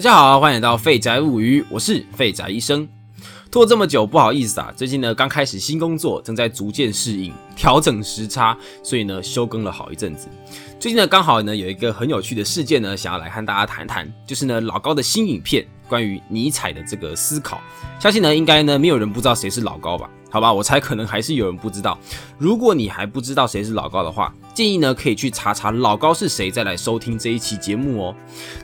大家好，欢迎来到废宅物语，我是废宅医生。拖这么久，不好意思啊，最近呢刚开始新工作，正在逐渐适应、调整时差，所以呢休更了好一阵子。最近呢刚好呢有一个很有趣的事件呢，想要来和大家谈谈，就是呢老高的新影片关于尼采的这个思考。相信呢应该呢没有人不知道谁是老高吧？好吧，我猜可能还是有人不知道。如果你还不知道谁是老高的话，建议呢可以去查查老高是谁，再来收听这一期节目哦。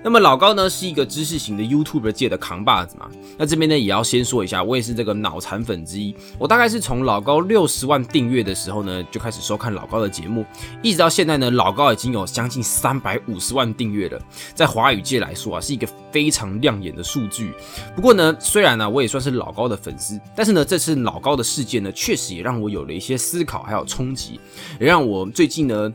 那么老高呢是一个知识型的 YouTube 界的扛把子嘛。那这边呢也要先说一下，我也是这个脑残粉之一。我大概是从老高六十万订阅的时候呢就开始收看老高的节目，一直到现在呢老高已经有将近三百五十万订阅了，在华语界来说啊是一个非常亮眼的数据。不过呢虽然呢我也算是老高的粉丝，但是呢这次老高的事件呢确实也让我有了一些思考还有冲击，也让我最近呢。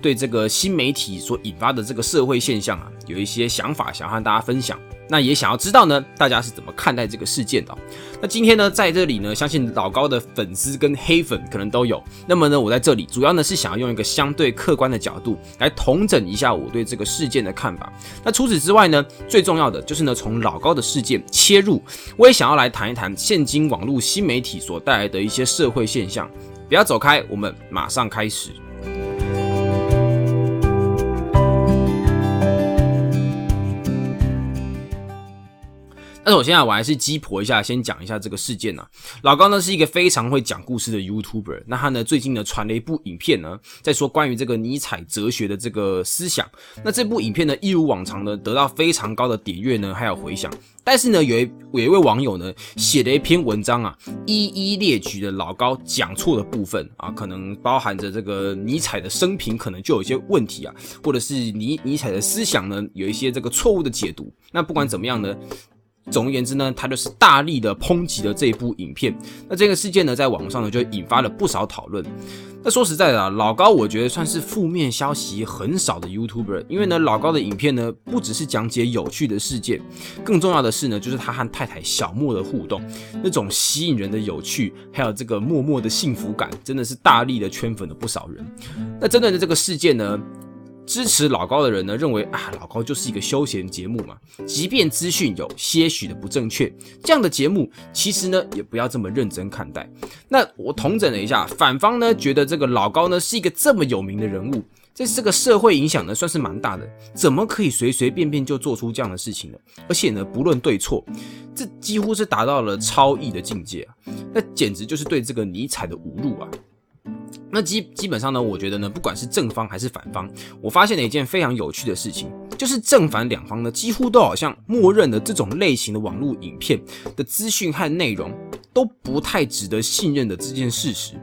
对这个新媒体所引发的这个社会现象啊，有一些想法想和大家分享。那也想要知道呢，大家是怎么看待这个事件的？那今天呢，在这里呢，相信老高的粉丝跟黑粉可能都有。那么呢，我在这里主要呢是想要用一个相对客观的角度来统整一下我对这个事件的看法。那除此之外呢，最重要的就是呢，从老高的事件切入，我也想要来谈一谈现今网络新媒体所带来的一些社会现象。不要走开，我们马上开始。那首先啊，我还是鸡婆一下，先讲一下这个事件呢。老高呢是一个非常会讲故事的 YouTuber，那他呢最近呢传了一部影片呢，在说关于这个尼采哲学的这个思想。那这部影片呢，一如往常呢，得到非常高的点阅呢，还有回响。但是呢，有一有一位网友呢写了一篇文章啊，一一列举的老高讲错的部分啊，可能包含着这个尼采的生平可能就有一些问题啊，或者是尼尼采的思想呢有一些这个错误的解读。那不管怎么样呢。总而言之呢，他就是大力的抨击了这一部影片。那这个事件呢，在网上呢就引发了不少讨论。那说实在的啊，老高我觉得算是负面消息很少的 YouTuber，因为呢，老高的影片呢不只是讲解有趣的事件，更重要的是呢，就是他和太太小莫的互动，那种吸引人的有趣，还有这个默默的幸福感，真的是大力的圈粉了不少人。那针对的这个事件呢？支持老高的人呢，认为啊，老高就是一个休闲节目嘛，即便资讯有些许的不正确，这样的节目其实呢，也不要这么认真看待。那我统整了一下，反方呢觉得这个老高呢是一个这么有名的人物，在这个社会影响呢算是蛮大的，怎么可以随随便便就做出这样的事情呢？而且呢，不论对错，这几乎是达到了超意的境界啊，那简直就是对这个尼采的侮辱啊！那基基本上呢，我觉得呢，不管是正方还是反方，我发现了一件非常有趣的事情，就是正反两方呢，几乎都好像默认了这种类型的网络影片的资讯和内容。都不太值得信任的这件事实，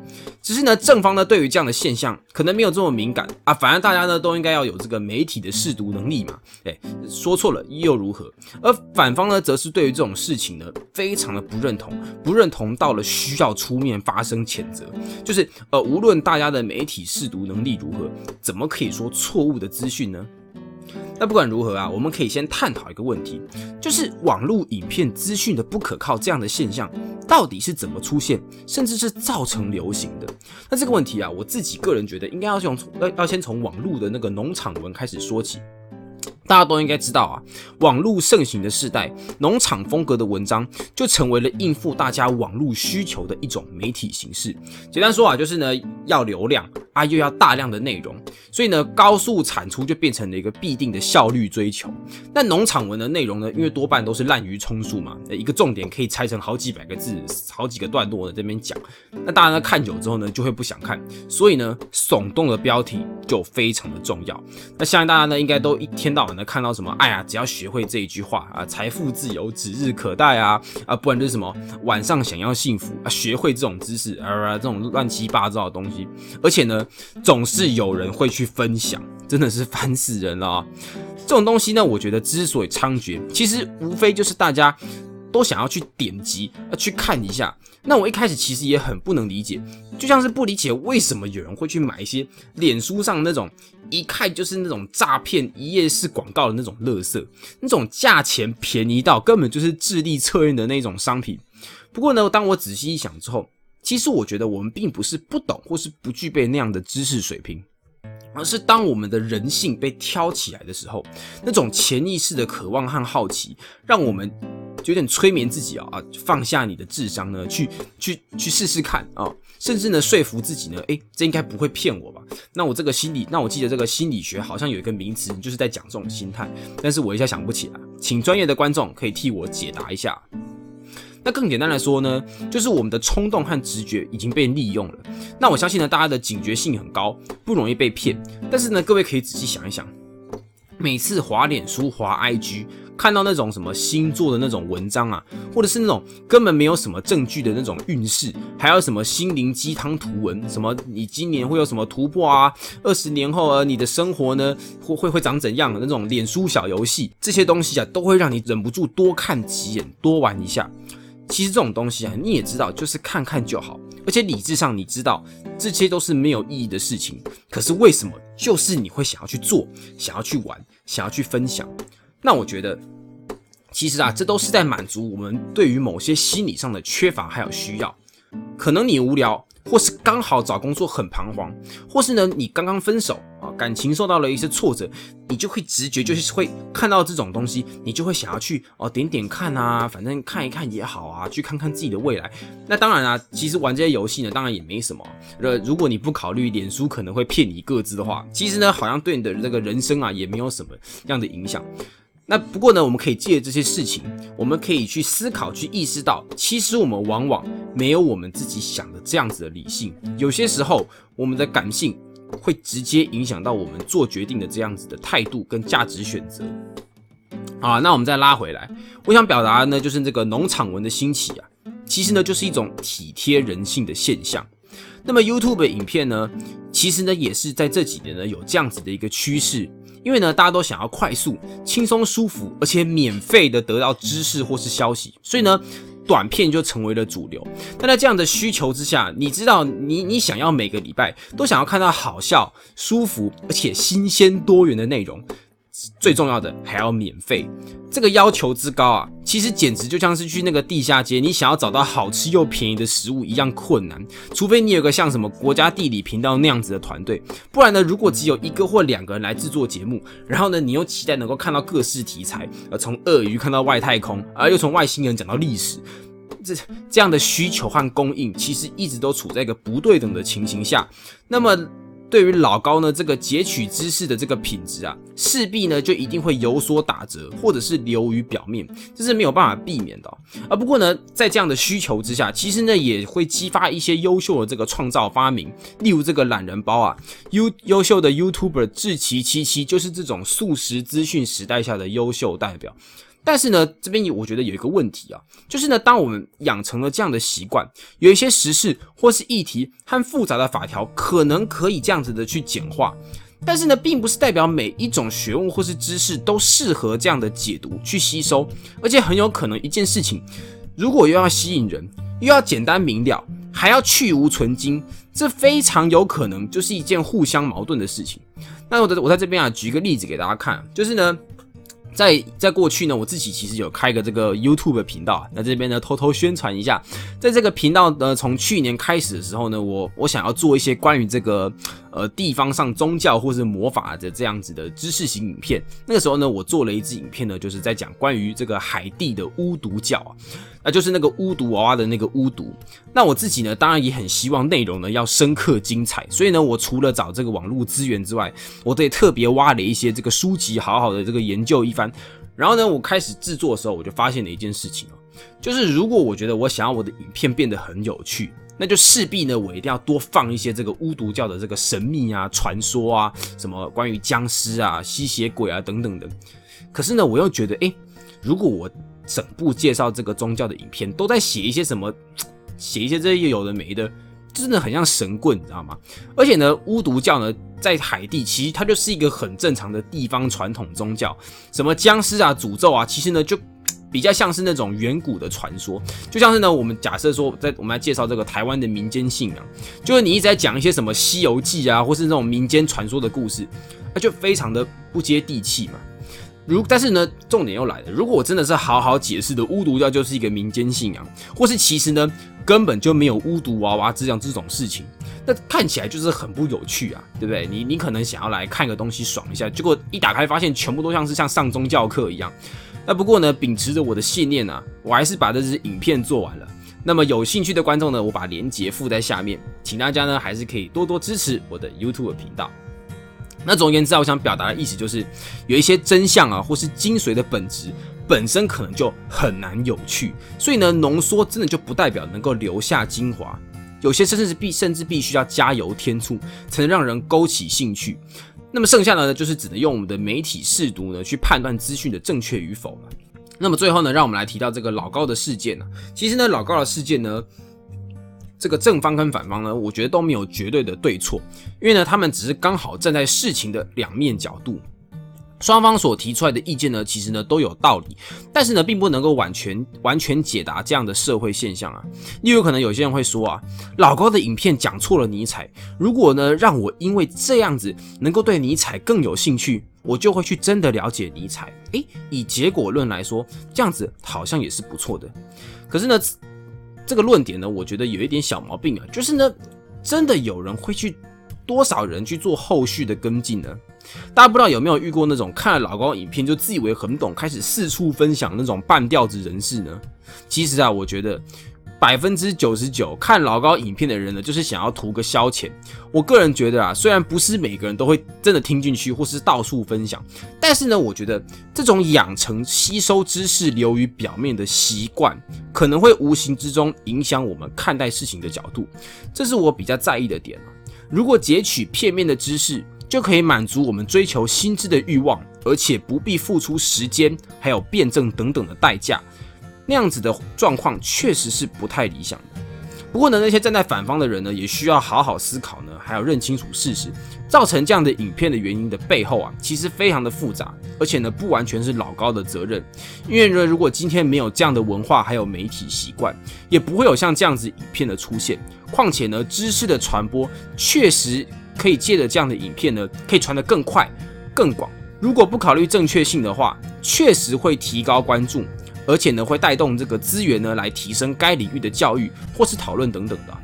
只是呢，正方呢对于这样的现象可能没有这么敏感啊，反而大家呢都应该要有这个媒体的试读能力嘛，哎，说错了又如何？而反方呢，则是对于这种事情呢非常的不认同，不认同到了需要出面发声谴责，就是呃，无论大家的媒体试读能力如何，怎么可以说错误的资讯呢？那不管如何啊，我们可以先探讨一个问题，就是网络影片资讯的不可靠这样的现象到底是怎么出现，甚至是造成流行的？那这个问题啊，我自己个人觉得应该要从要要先从网络的那个农场文开始说起。大家都应该知道啊，网络盛行的时代，农场风格的文章就成为了应付大家网络需求的一种媒体形式。简单说啊，就是呢要流量啊，又要大量的内容，所以呢高速产出就变成了一个必定的效率追求。那农场文的内容呢，因为多半都是滥竽充数嘛，一个重点可以拆成好几百个字、好几个段落的这边讲，那大家呢看久之后呢就会不想看，所以呢耸动的标题就非常的重要。那相信大家呢应该都一天到晚。看到什么？哎呀，只要学会这一句话啊，财富自由指日可待啊啊，不然就是什么晚上想要幸福啊，学会这种知识啊，这种乱七八糟的东西，而且呢，总是有人会去分享，真的是烦死人了啊！这种东西呢，我觉得之所以猖獗，其实无非就是大家都想要去点击啊，去看一下。那我一开始其实也很不能理解，就像是不理解为什么有人会去买一些脸书上那种一看就是那种诈骗一页式广告的那种乐色，那种价钱便宜到根本就是智力测验的那种商品。不过呢，当我仔细一想之后，其实我觉得我们并不是不懂或是不具备那样的知识水平，而是当我们的人性被挑起来的时候，那种潜意识的渴望和好奇，让我们就有点催眠自己啊啊，放下你的智商呢，去去去试试看啊，甚至呢说服自己呢，诶，这应该不会骗我吧？那我这个心理，那我记得这个心理学好像有一个名词，就是在讲这种心态，但是我一下想不起来，请专业的观众可以替我解答一下。那更简单来说呢，就是我们的冲动和直觉已经被利用了。那我相信呢，大家的警觉性很高，不容易被骗。但是呢，各位可以仔细想一想，每次滑脸书、滑 IG，看到那种什么星座的那种文章啊，或者是那种根本没有什么证据的那种运势，还有什么心灵鸡汤图文，什么你今年会有什么突破啊？二十年后啊，你的生活呢会会会长怎样那种脸书小游戏，这些东西啊，都会让你忍不住多看几眼，多玩一下。其实这种东西啊，你也知道，就是看看就好。而且理智上你知道，这些都是没有意义的事情。可是为什么就是你会想要去做，想要去玩，想要去分享？那我觉得，其实啊，这都是在满足我们对于某些心理上的缺乏还有需要。可能你无聊。或是刚好找工作很彷徨，或是呢你刚刚分手啊，感情受到了一些挫折，你就会直觉就是会看到这种东西，你就会想要去哦点点看啊，反正看一看也好啊，去看看自己的未来。那当然啊，其实玩这些游戏呢，当然也没什么。呃，如果你不考虑脸书可能会骗你个资的话，其实呢好像对你的这个人生啊也没有什么样的影响。那不过呢，我们可以借这些事情，我们可以去思考，去意识到，其实我们往往没有我们自己想的这样子的理性。有些时候，我们的感性会直接影响到我们做决定的这样子的态度跟价值选择。好，那我们再拉回来，我想表达呢，就是这个农场文的兴起啊，其实呢就是一种体贴人性的现象。那么 YouTube 的影片呢，其实呢也是在这几年呢有这样子的一个趋势。因为呢，大家都想要快速、轻松、舒服，而且免费的得到知识或是消息，所以呢，短片就成为了主流。但在这样的需求之下，你知道，你你想要每个礼拜都想要看到好笑、舒服而且新鲜多元的内容。最重要的还要免费，这个要求之高啊，其实简直就像是去那个地下街，你想要找到好吃又便宜的食物一样困难。除非你有个像什么国家地理频道那样子的团队，不然呢，如果只有一个或两个人来制作节目，然后呢，你又期待能够看到各式题材，呃，从鳄鱼看到外太空，而又从外星人讲到历史，这这样的需求和供应，其实一直都处在一个不对等的情形下，那么。对于老高呢，这个截取知识的这个品质啊，势必呢就一定会有所打折，或者是流于表面，这是没有办法避免的。啊，不过呢，在这样的需求之下，其实呢也会激发一些优秀的这个创造发明，例如这个懒人包啊，优优秀的 YouTuber 志奇七七就是这种速食资讯时代下的优秀代表。但是呢，这边有我觉得有一个问题啊，就是呢，当我们养成了这样的习惯，有一些时事或是议题和复杂的法条，可能可以这样子的去简化，但是呢，并不是代表每一种学问或是知识都适合这样的解读去吸收，而且很有可能一件事情，如果又要吸引人，又要简单明了，还要去无存精，这非常有可能就是一件互相矛盾的事情。那我在我在这边啊，举一个例子给大家看，就是呢。在在过去呢，我自己其实有开个这个 YouTube 的频道，那这边呢偷偷宣传一下，在这个频道呢，从去年开始的时候呢，我我想要做一些关于这个呃地方上宗教或是魔法的这样子的知识型影片。那个时候呢，我做了一支影片呢，就是在讲关于这个海地的巫毒教啊。那就是那个巫毒娃娃的那个巫毒。那我自己呢，当然也很希望内容呢要深刻精彩，所以呢，我除了找这个网络资源之外，我得特别挖了一些这个书籍，好好的这个研究一番。然后呢，我开始制作的时候，我就发现了一件事情哦，就是如果我觉得我想要我的影片变得很有趣，那就势必呢，我一定要多放一些这个巫毒教的这个神秘啊、传说啊，什么关于僵尸啊、吸血鬼啊等等的。可是呢，我又觉得，哎，如果我整部介绍这个宗教的影片都在写一些什么，写一些这些有的没的，真的很像神棍，你知道吗？而且呢，巫毒教呢，在海地其实它就是一个很正常的地方传统宗教，什么僵尸啊、诅咒啊，其实呢就比较像是那种远古的传说，就像是呢，我们假设说，在我们来介绍这个台湾的民间信仰，就是你一直在讲一些什么《西游记》啊，或是那种民间传说的故事，那就非常的不接地气嘛。如但是呢，重点又来了，如果我真的是好好解释的巫毒教就是一个民间信仰，或是其实呢根本就没有巫毒娃娃这样这种事情，那看起来就是很不有趣啊，对不对？你你可能想要来看个东西爽一下，结果一打开发现全部都像是像上宗教课一样。那不过呢，秉持着我的信念啊，我还是把这支影片做完了。那么有兴趣的观众呢，我把链接附在下面，请大家呢还是可以多多支持我的 YouTube 频道。那总而言之啊，我想表达的意思就是，有一些真相啊，或是精髓的本质本身可能就很难有趣，所以呢，浓缩真的就不代表能够留下精华，有些甚至是必甚至必须要加油添醋，才能让人勾起兴趣。那么剩下的呢，就是只能用我们的媒体试读呢，去判断资讯的正确与否了。那么最后呢，让我们来提到这个老高的事件呢，其实呢，老高的事件呢。这个正方跟反方呢，我觉得都没有绝对的对错，因为呢，他们只是刚好站在事情的两面角度，双方所提出来的意见呢，其实呢都有道理，但是呢，并不能够完全完全解答这样的社会现象啊。例如，可能有些人会说啊，老高的影片讲错了尼采，如果呢让我因为这样子能够对尼采更有兴趣，我就会去真的了解尼采。诶，以结果论来说，这样子好像也是不错的。可是呢？这个论点呢，我觉得有一点小毛病啊，就是呢，真的有人会去多少人去做后续的跟进呢？大家不知道有没有遇过那种看了老高影片就自以为很懂，开始四处分享那种半吊子人士呢？其实啊，我觉得。百分之九十九看老高影片的人呢，就是想要图个消遣。我个人觉得啊，虽然不是每个人都会真的听进去，或是到处分享，但是呢，我觉得这种养成吸收知识流于表面的习惯，可能会无形之中影响我们看待事情的角度。这是我比较在意的点如果截取片面的知识，就可以满足我们追求新知的欲望，而且不必付出时间还有辩证等等的代价。那样子的状况确实是不太理想的。不过呢，那些站在反方的人呢，也需要好好思考呢，还要认清楚事实。造成这样的影片的原因的背后啊，其实非常的复杂，而且呢，不完全是老高的责任。因为呢，如果今天没有这样的文化还有媒体习惯，也不会有像这样子影片的出现。况且呢，知识的传播确实可以借着这样的影片呢，可以传得更快、更广。如果不考虑正确性的话，确实会提高关注。而且呢，会带动这个资源呢，来提升该领域的教育或是讨论等等的。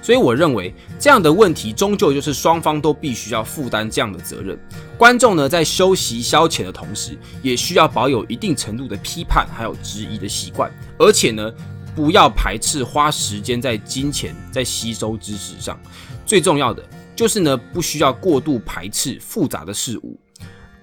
所以我认为这样的问题终究就是双方都必须要负担这样的责任。观众呢，在休息消遣的同时，也需要保有一定程度的批判还有质疑的习惯，而且呢，不要排斥花时间在金钱在吸收知识上。最重要的就是呢，不需要过度排斥复杂的事物。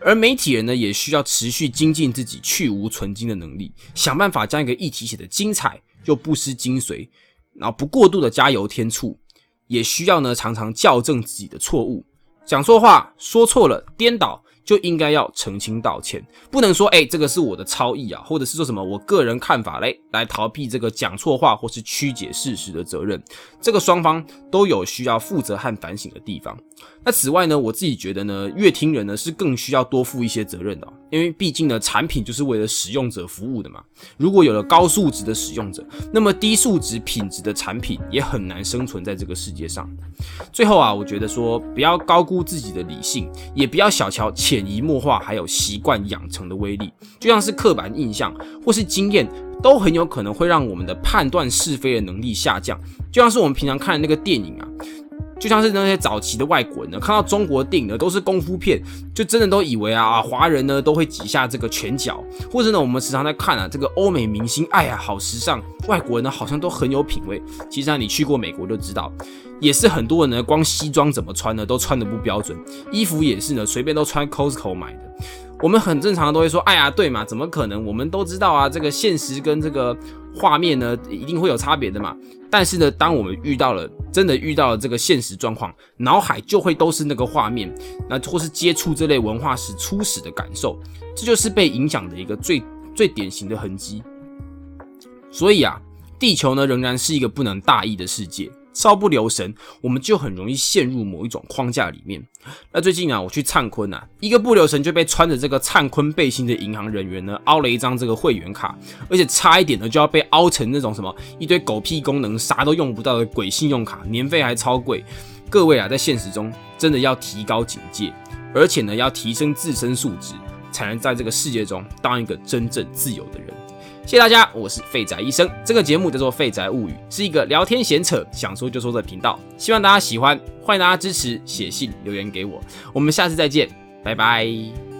而媒体人呢，也需要持续精进自己去无存精的能力，想办法将一个议题写得精彩又不失精髓，然后不过度的加油添醋，也需要呢常常校正自己的错误，讲错话、说错了、颠倒。就应该要澄清道歉，不能说哎，这个是我的超意啊，或者是说什么我个人看法嘞，来逃避这个讲错话或是曲解事实的责任。这个双方都有需要负责和反省的地方。那此外呢，我自己觉得呢，乐听人呢是更需要多负一些责任的，因为毕竟呢，产品就是为了使用者服务的嘛。如果有了高素质的使用者，那么低素质品质的产品也很难生存在这个世界上。最后啊，我觉得说不要高估自己的理性，也不要小瞧潜移默化还有习惯养成的威力。就像是刻板印象或是经验，都很有可能会让我们的判断是非的能力下降。就像是我们平常看的那个电影啊。就像是那些早期的外国人呢，看到中国电影呢都是功夫片，就真的都以为啊，华人呢都会挤下这个拳脚，或者呢我们时常在看啊，这个欧美明星，哎呀好时尚，外国人呢好像都很有品味。其实啊，你去过美国就知道，也是很多人呢光西装怎么穿呢都穿的不标准，衣服也是呢随便都穿 Costco 买的。我们很正常的都会说，哎呀对嘛，怎么可能？我们都知道啊，这个现实跟这个画面呢一定会有差别的嘛。但是呢，当我们遇到了真的遇到了这个现实状况，脑海就会都是那个画面，那或是接触这类文化时初始的感受，这就是被影响的一个最最典型的痕迹。所以啊，地球呢仍然是一个不能大意的世界。稍不留神，我们就很容易陷入某一种框架里面。那最近啊，我去灿坤啊，一个不留神就被穿着这个灿坤背心的银行人员呢凹了一张这个会员卡，而且差一点呢就要被凹成那种什么一堆狗屁功能啥都用不到的鬼信用卡，年费还超贵。各位啊，在现实中真的要提高警戒，而且呢，要提升自身素质，才能在这个世界中当一个真正自由的人。谢谢大家，我是废宅医生。这个节目叫做《废宅物语》，是一个聊天闲扯、想说就说的频道。希望大家喜欢，欢迎大家支持，写信留言给我。我们下次再见，拜拜。